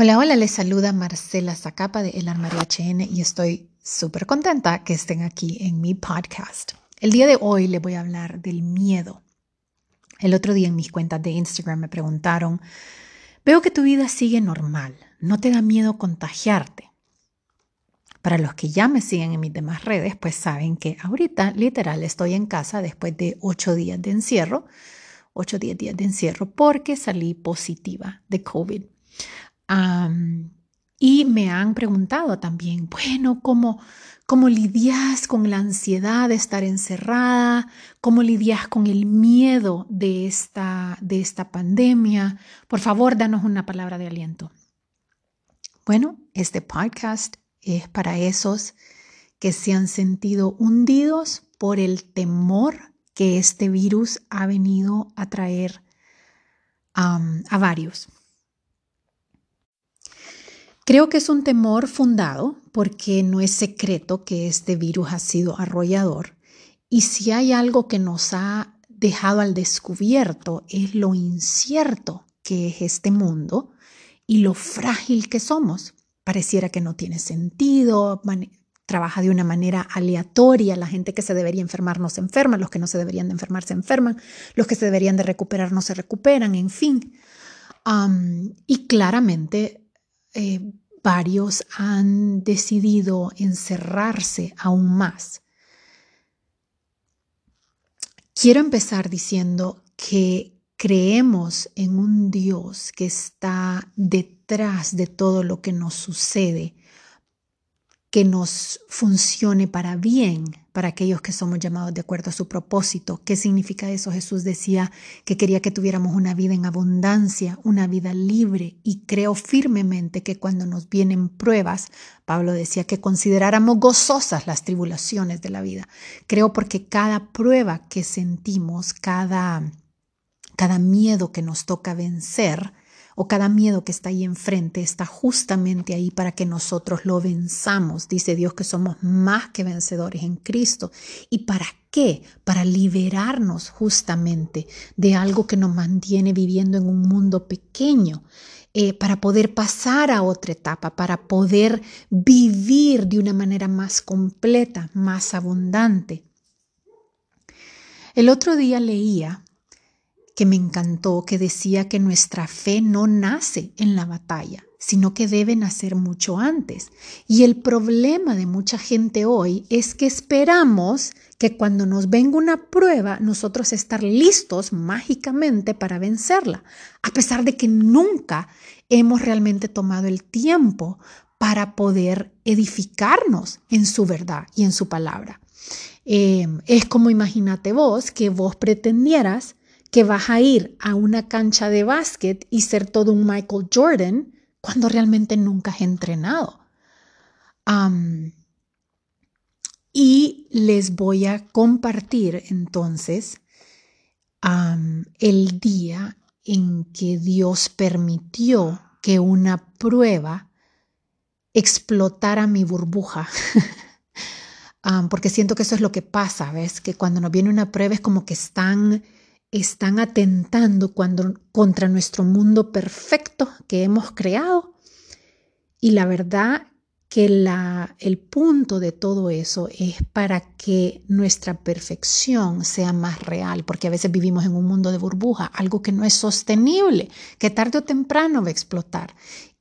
Hola, hola, les saluda Marcela Zacapa de El Armario HN y estoy súper contenta que estén aquí en mi podcast. El día de hoy les voy a hablar del miedo. El otro día en mis cuentas de Instagram me preguntaron, veo que tu vida sigue normal, ¿no te da miedo contagiarte? Para los que ya me siguen en mis demás redes, pues saben que ahorita literal estoy en casa después de ocho días de encierro, ocho o días de encierro, porque salí positiva de COVID y me han preguntado también, bueno, ¿cómo, ¿cómo lidias con la ansiedad de estar encerrada? ¿Cómo lidias con el miedo de esta, de esta pandemia? Por favor, danos una palabra de aliento. Bueno, este podcast es para esos que se han sentido hundidos por el temor que este virus ha venido a traer a varios. Creo que es un temor fundado porque no es secreto que este virus ha sido arrollador y si hay algo que nos ha dejado al descubierto es lo incierto que es este mundo y lo frágil que somos. Pareciera que no tiene sentido, trabaja de una manera aleatoria, la gente que se debería enfermar no se enferma, los que no se deberían de enfermar se enferman, los que se deberían de recuperar no se recuperan, en fin. y claramente eh, varios han decidido encerrarse aún más. Quiero empezar diciendo que creemos en un Dios que está detrás de todo lo que nos sucede que nos funcione para bien, para aquellos que somos llamados de acuerdo a su propósito. ¿Qué significa eso? Jesús decía que quería que tuviéramos una vida en abundancia, una vida libre, y creo firmemente que cuando nos vienen pruebas, Pablo decía que consideráramos gozosas las tribulaciones de la vida. Creo porque cada prueba que sentimos, cada, cada miedo que nos toca vencer, o cada miedo que está ahí enfrente está justamente ahí para que nosotros lo venzamos. Dice Dios que somos más que vencedores en Cristo. ¿Y para qué? Para liberarnos justamente de algo que nos mantiene viviendo en un mundo pequeño. Eh, para poder pasar a otra etapa, para poder vivir de una manera más completa, más abundante. El otro día leía que me encantó, que decía que nuestra fe no nace en la batalla, sino que debe nacer mucho antes. Y el problema de mucha gente hoy es que esperamos que cuando nos venga una prueba, nosotros estar listos mágicamente para vencerla, a pesar de que nunca hemos realmente tomado el tiempo para poder edificarnos en su verdad y en su palabra. Eh, es como imagínate vos que vos pretendieras que vas a ir a una cancha de básquet y ser todo un Michael Jordan cuando realmente nunca has entrenado. y les voy a compartir entonces el día en que Dios permitió que una prueba explotara mi burbuja. porque siento que eso es lo que pasa, ¿ves? Que cuando nos viene una prueba es como que están están atentando cuando, contra nuestro mundo perfecto que hemos creado. Y la verdad que la, el punto de todo eso es para que nuestra perfección sea más real, porque a veces vivimos en un mundo de burbuja, algo que no es sostenible, que tarde o temprano va a explotar.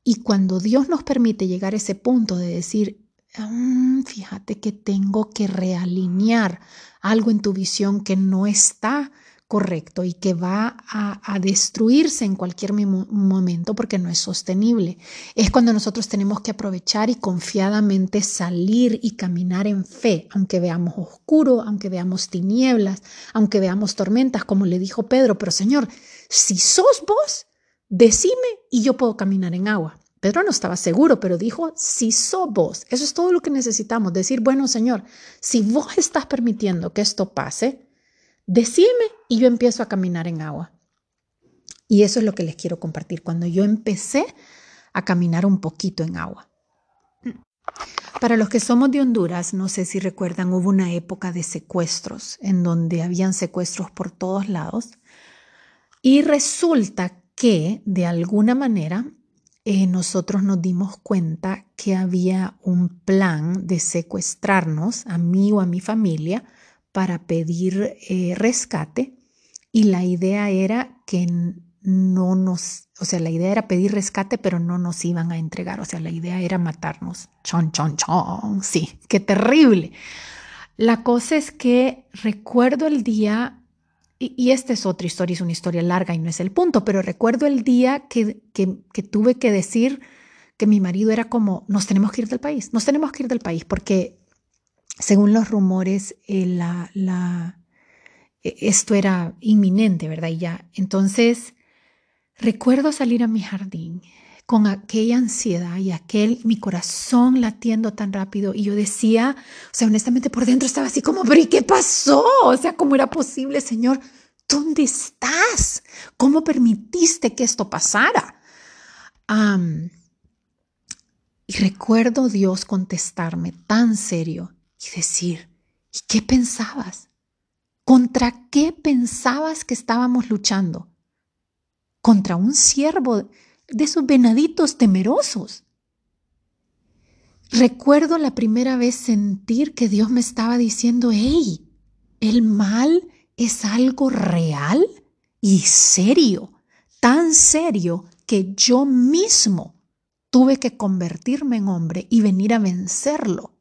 Y cuando Dios nos permite llegar a ese punto de decir, mm, fíjate que tengo que realinear algo en tu visión que no está correcto y que va a, destruirse en cualquier momento porque no es sostenible. Es cuando nosotros tenemos que aprovechar y confiadamente salir y caminar en fe, aunque veamos oscuro, aunque veamos tinieblas, aunque veamos tormentas, como le dijo Pedro, pero Señor, si sos vos, decime y yo puedo caminar en agua. Pedro no estaba seguro, pero dijo, si sos vos, eso es todo lo que necesitamos, decir, bueno, Señor, si vos estás permitiendo que esto pase, decime y yo empiezo a caminar en agua. Y eso es lo que les quiero compartir, cuando yo empecé a caminar un poquito en agua. Para los que somos de Honduras, no sé si recuerdan, hubo una época de secuestros en donde habían secuestros por todos lados y resulta que de alguna manera eh, nosotros nos dimos cuenta que había un plan de secuestrarnos a mí o a mi familia para pedir eh, rescate y la idea era que no nos, o sea, la idea era pedir rescate, pero no nos iban a entregar, o sea, la idea era matarnos. Chon, chon, chon, sí, qué terrible. La cosa es que recuerdo el día, y, esta es otra historia, es una historia larga y no es el punto, pero recuerdo el día que, que, tuve que decir que mi marido era como, nos tenemos que ir del país, nos tenemos que ir del país, porque según los rumores, eh, la, la, e, esto era inminente, ¿verdad? Y ya, entonces Recuerdo salir a mi jardín con aquella ansiedad y aquel, mi corazón latiendo tan rápido y yo decía, o sea, honestamente por dentro estaba así como, pero ¿y qué pasó? O sea, ¿cómo era posible, Señor? ¿Dónde estás? ¿Cómo permitiste que esto pasara? y recuerdo Dios contestarme tan serio y decir, ¿y qué pensabas? ¿Contra qué pensabas que estábamos luchando? contra un ciervo de esos venaditos temerosos. Recuerdo la primera vez sentir que Dios me estaba diciendo, hey, el mal es algo real y serio, tan serio que yo mismo tuve que convertirme en hombre y venir a vencerlo.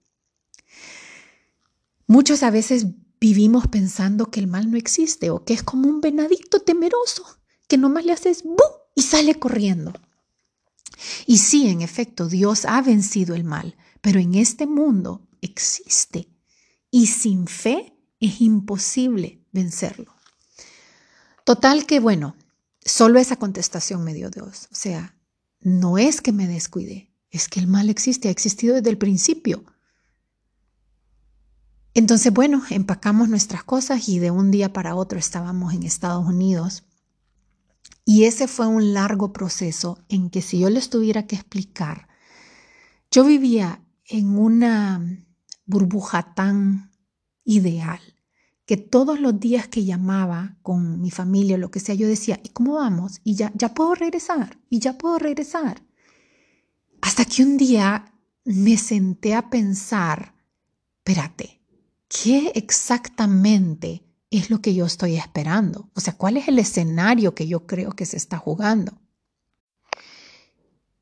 Muchos a veces vivimos pensando que el mal no existe o que es como un venadito temeroso que nomás le haces ¡bu! y sale corriendo. Y sí, en efecto, Dios ha vencido el mal, pero en este mundo existe y sin fe es imposible vencerlo. Total que, bueno, solo esa contestación me dio Dios. O sea, no es que me descuide, es que el mal existe, ha existido desde el principio. Entonces, bueno, empacamos nuestras cosas y de un día para otro estábamos en Estados Unidos y ese fue un largo proceso en que si yo les tuviera que explicar, yo vivía en una burbuja tan ideal que todos los días que llamaba con mi familia o lo que sea, yo decía, ¿y cómo vamos? Y ya, ya puedo regresar, y ya puedo regresar. Hasta que un día me senté a pensar, espérate, ¿qué exactamente es lo que yo estoy esperando? O sea, ¿cuál es el escenario que yo creo que se está jugando?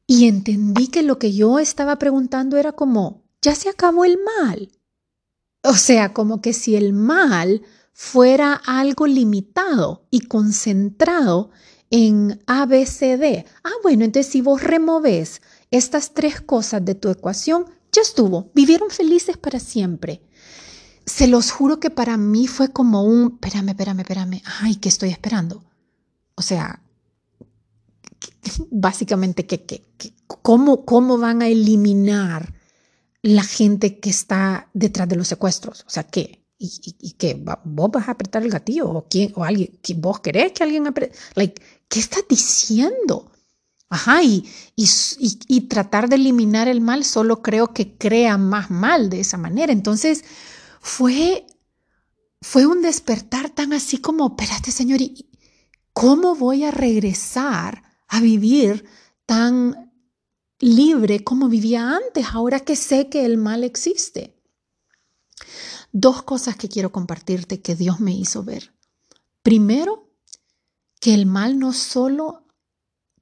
Y entendí que lo que yo estaba preguntando era como, ya se acabó el mal. O sea, como que si el mal fuera algo limitado y concentrado en ABCD. Ah, bueno, entonces si vos removes estas tres cosas de tu ecuación, ya estuvo, vivieron felices para siempre se los juro que para mí fue como un, espérame, espérame, espérame, ay, ¿qué estoy esperando? O sea, básicamente, ¿qué, cómo, ¿cómo van a eliminar la gente que está detrás de los secuestros? O sea, ¿qué? ¿Y, y, que vos vas a apretar el gatillo? ¿O, quién, o alguien? ¿Vos querés que alguien apriete? Like, ¿Qué estás diciendo? Ajá, y, y, y, tratar de eliminar el mal solo creo que crea más mal de esa manera. Entonces, fue, fue un despertar tan así como, espérate Señor, ¿cómo voy a regresar a vivir tan libre como vivía antes, ahora que sé que el mal existe? Dos cosas que quiero compartirte que Dios me hizo ver. Primero, que el mal no solo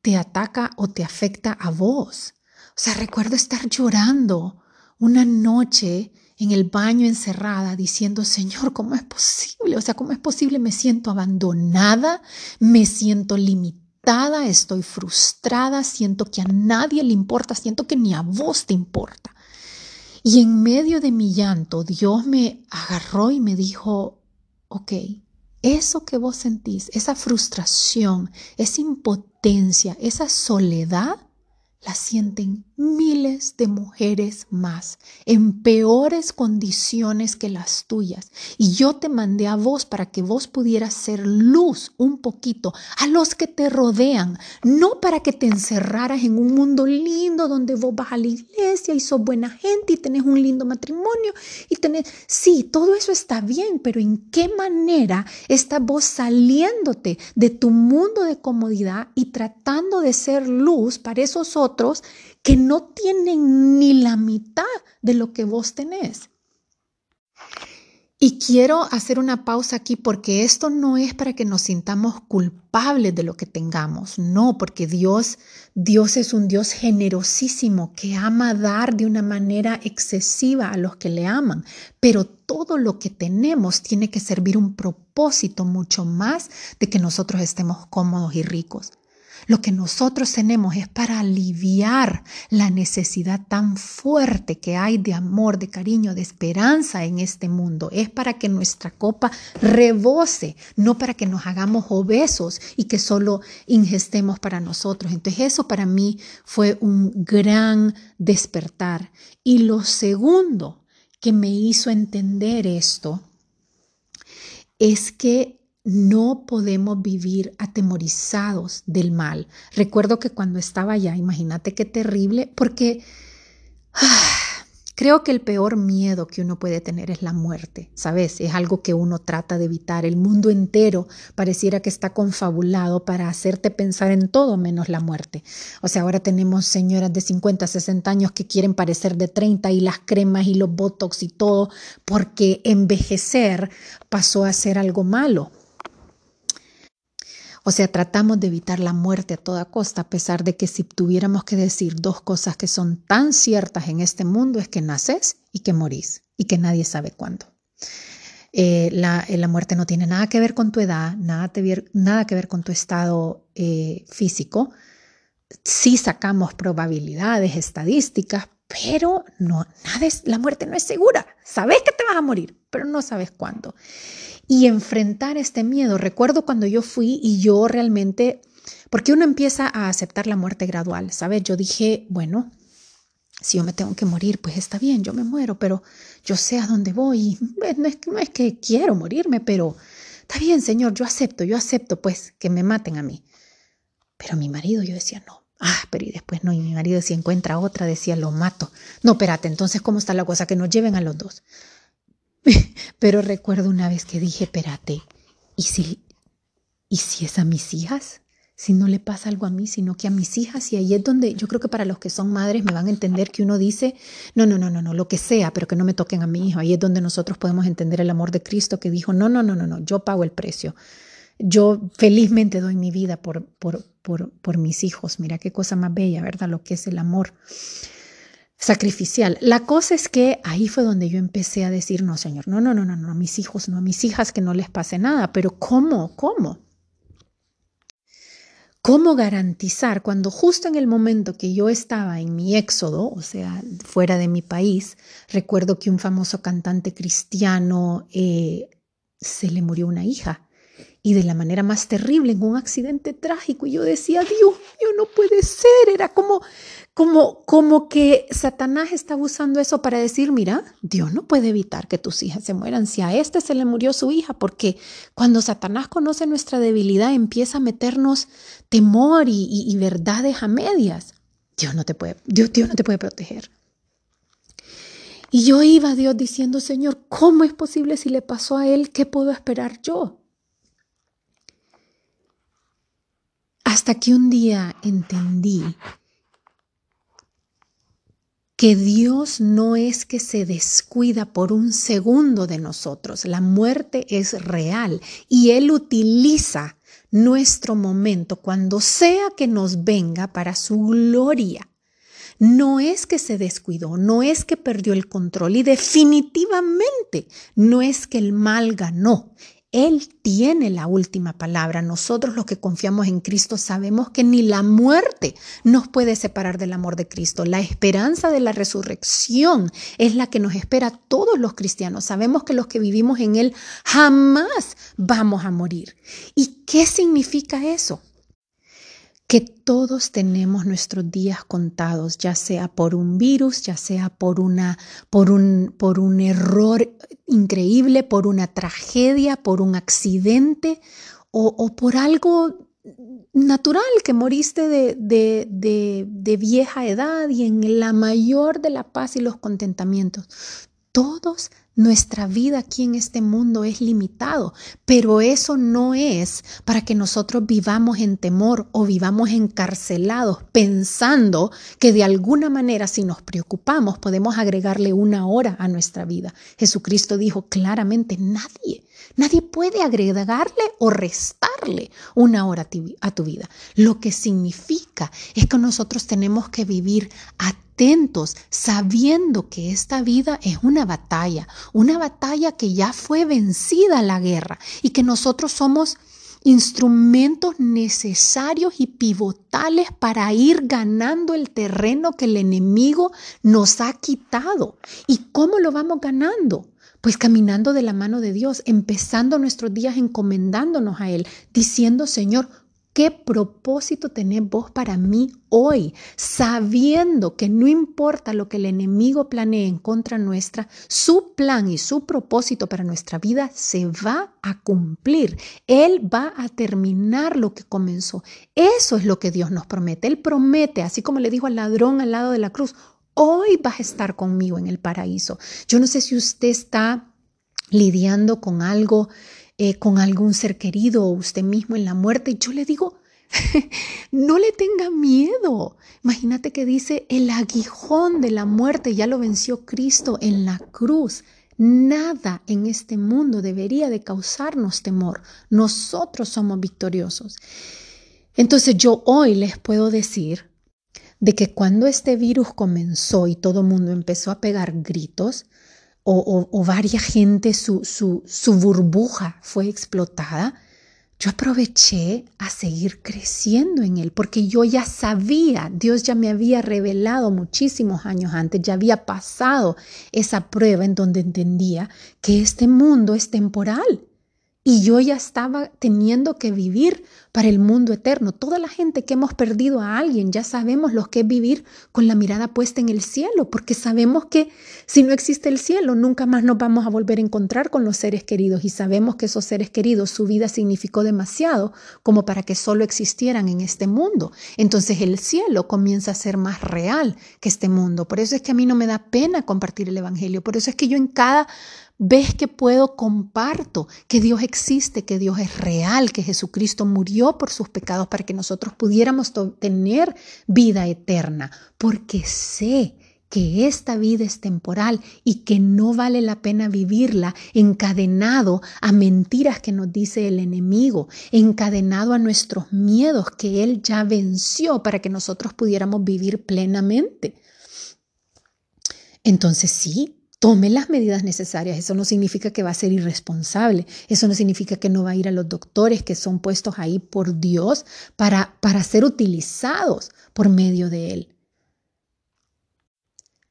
te ataca o te afecta a vos. O sea, recuerdo estar llorando una noche en el baño encerrada diciendo, Señor, ¿cómo es posible? O sea, ¿cómo es posible? Me siento abandonada, me siento limitada, estoy frustrada, siento que a nadie le importa, siento que ni a vos te importa. Y en medio de mi llanto, Dios me agarró y me dijo, ok, eso que vos sentís, esa frustración, esa impotencia, esa soledad, la sienten miles de mujeres más en peores condiciones que las tuyas. Y yo te mandé a vos para que vos pudieras ser luz un poquito a los que te rodean, no para que te encerraras en un mundo lindo donde vos vas a la iglesia y sos buena gente y tenés un lindo matrimonio y tenés, sí, todo eso está bien, pero ¿en qué manera estás vos saliéndote de tu mundo de comodidad y tratando de ser luz para esos otros? Que no tienen ni la mitad de lo que vos tenés. Y quiero hacer una pausa aquí porque esto no es para que nos sintamos culpables de lo que tengamos, no, porque Dios, Dios es un Dios generosísimo que ama dar de una manera excesiva a los que le aman, pero todo lo que tenemos tiene que servir un propósito mucho más de que nosotros estemos cómodos y ricos. Lo que nosotros tenemos es para aliviar la necesidad tan fuerte que hay de amor, de cariño, de esperanza en este mundo. Es para que nuestra copa rebose, no para que nos hagamos obesos y que solo ingestemos para nosotros. Entonces eso para mí fue un gran despertar. Y lo segundo que me hizo entender esto es que no podemos vivir atemorizados del mal. Recuerdo que cuando estaba allá, imagínate qué terrible, porque creo que el peor miedo que uno puede tener es la muerte, ¿sabes? Es algo que uno trata de evitar. El mundo entero pareciera que está confabulado para hacerte pensar en todo menos la muerte. O sea, ahora tenemos señoras de 50, 60 años que quieren parecer de 30 y las cremas y los botox y todo, porque envejecer pasó a ser algo malo. O sea, tratamos de evitar la muerte a toda costa, a pesar de que si tuviéramos que decir dos cosas que son tan ciertas en este mundo es que naces y que morís y que nadie sabe cuándo. Eh, la, eh, la, muerte no tiene nada que ver con tu edad, nada, nada que ver con tu estado eh, físico. Sí sacamos probabilidades, estadísticas, pero no, la muerte no es segura. Sabes que te vas a morir, pero no sabes cuándo y enfrentar este miedo. Recuerdo cuando yo fui y yo realmente, porque uno empieza a aceptar la muerte gradual, ¿sabes? Yo dije, bueno, si yo me tengo que morir, pues está bien, yo me muero, pero yo sé a dónde voy. No es, no es que quiero morirme, pero está bien, Señor, yo acepto, yo acepto, pues, que me maten a mí. Pero mi marido, yo decía, no. Ah, pero y después no, y mi marido si encuentra otra decía, lo mato. No, espérate, entonces, ¿cómo está la cosa? Que nos lleven a los dos. Pero recuerdo una vez que dije, espérate, ¿y si, ¿y si es a mis hijas? Si no le pasa algo a mí, sino que a mis hijas. Y ahí es donde yo creo que para los que son madres me van a entender que uno dice, no, no, no, no, no, lo que sea, pero que no me toquen a mi hijo. Ahí es donde nosotros podemos entender el amor de Cristo que dijo, no, no, no, no, no, yo pago el precio. Yo felizmente doy mi vida por, por, por, por mis hijos. Mira qué cosa más bella, ¿verdad? Lo que es el amor sacrificial. La cosa es que ahí fue donde yo empecé a decir, no, Señor, no, no, no, no, no, a mis hijos, no, a mis hijas que no les pase nada, pero ¿cómo? ¿Cómo? ¿Cómo garantizar cuando justo en el momento que yo estaba en mi éxodo, o sea, fuera de mi país, recuerdo que un famoso cantante cristiano eh, se le murió una hija y de la manera más terrible en un accidente trágico y yo decía, Dios mío, no puede ser, era como como, como que Satanás está usando eso para decir, mira, Dios no puede evitar que tus hijas se mueran. Si a este se le murió su hija, porque cuando Satanás conoce nuestra debilidad, empieza a meternos temor y, verdades a medias. Dios no te puede, Dios, Dios no te puede proteger. Y yo iba a Dios diciendo, Señor, ¿cómo es posible si le pasó a él? ¿Qué puedo esperar yo? Hasta que un día entendí que Dios no es que se descuida por un segundo de nosotros. La muerte es real y Él utiliza nuestro momento cuando sea que nos venga para su gloria. No es que se descuidó, no es que perdió el control y definitivamente no es que el mal ganó. Él tiene la última palabra. Nosotros los que confiamos en Cristo sabemos que ni la muerte nos puede separar del amor de Cristo. La esperanza de la resurrección es la que nos espera a todos los cristianos. Sabemos que los que vivimos en Él jamás vamos a morir. ¿Y qué significa eso? Que todos tenemos nuestros días contados, ya sea por un virus, ya sea por, una, por, un, por un error increíble, por una tragedia, por un accidente o, por algo natural que moriste de, de, de vieja edad y en la mayor de la paz y los contentamientos. Todos Nuestra vida aquí en este mundo es limitado, pero eso no es para que nosotros vivamos en temor o vivamos encarcelados pensando que de alguna manera si nos preocupamos podemos agregarle una hora a nuestra vida. Jesucristo dijo claramente, nadie, nadie puede agregarle o restarle una hora a tu vida. Lo que significa es que nosotros tenemos que vivir a sabiendo que esta vida es una batalla, una batalla que ya fue vencida la guerra y que nosotros somos instrumentos necesarios y pivotales para ir ganando el terreno que el enemigo nos ha quitado. ¿Y cómo lo vamos ganando? Pues caminando de la mano de Dios, empezando nuestros días encomendándonos a Él, diciendo, Señor, ¿Qué propósito tenés vos para mí hoy? Sabiendo que no importa lo que el enemigo planee en contra nuestra, su plan y su propósito para nuestra vida se va a cumplir. Él va a terminar lo que comenzó. Eso es lo que Dios nos promete. Él promete, así como le dijo al ladrón al lado de la cruz, hoy vas a estar conmigo en el paraíso. Yo no sé si usted está lidiando con algo eh, con algún ser querido o usted mismo en la muerte, yo le digo, no le tenga miedo. Imagínate que dice, el aguijón de la muerte ya lo venció Cristo en la cruz. Nada en este mundo debería de causarnos temor. Nosotros somos victoriosos. Entonces yo hoy les puedo decir de que cuando este virus comenzó y todo el mundo empezó a pegar gritos, o, varias gente, su, su, su burbuja fue explotada, yo aproveché a seguir creciendo en él, porque yo ya sabía, Dios ya me había revelado muchísimos años antes, ya había pasado esa prueba en donde entendía que este mundo es temporal y yo ya estaba teniendo que vivir para el mundo eterno. Toda la gente que hemos perdido a alguien ya sabemos lo que es vivir con la mirada puesta en el cielo, porque sabemos que si no existe el cielo, nunca más nos vamos a volver a encontrar con los seres queridos y sabemos que esos seres queridos, su vida significó demasiado como para que solo existieran en este mundo. Entonces el cielo comienza a ser más real que este mundo. Por eso es que a mí no me da pena compartir el Evangelio. Por eso es que yo en cada ves que puedo, comparto que Dios existe, que Dios es real, que Jesucristo murió por sus pecados para que nosotros pudiéramos tener vida eterna, porque sé que esta vida es temporal y que no vale la pena vivirla encadenado a mentiras que nos dice el enemigo, encadenado a nuestros miedos que Él ya venció para que nosotros pudiéramos vivir plenamente. Entonces sí, tome las medidas necesarias. Eso no significa que va a ser irresponsable. Eso no significa que no va a ir a los doctores que son puestos ahí por Dios para, para ser utilizados por medio de Él.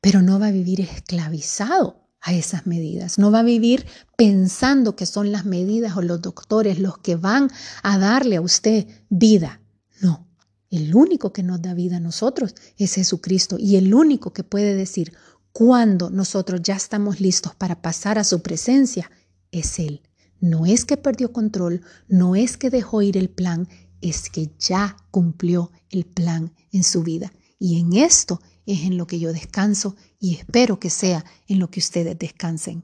Pero no va a vivir esclavizado a esas medidas. No va a vivir pensando que son las medidas o los doctores los que van a darle a usted vida. No, el único que nos da vida a nosotros es Jesucristo y el único que puede decir, cuando nosotros ya estamos listos para pasar a su presencia, es Él. No es que perdió control, no es que dejó ir el plan, es que ya cumplió el plan en su vida. Y en esto es en lo que yo descanso y espero que sea en lo que ustedes descansen.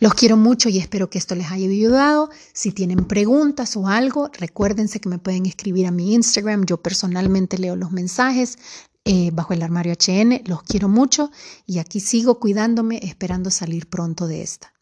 Los quiero mucho y espero que esto les haya ayudado. Si tienen preguntas o algo, recuérdense que me pueden escribir a mi Instagram. Yo personalmente leo los mensajes. Eh, bajo el armario HN. Los quiero mucho y aquí sigo cuidándome esperando salir pronto de esta.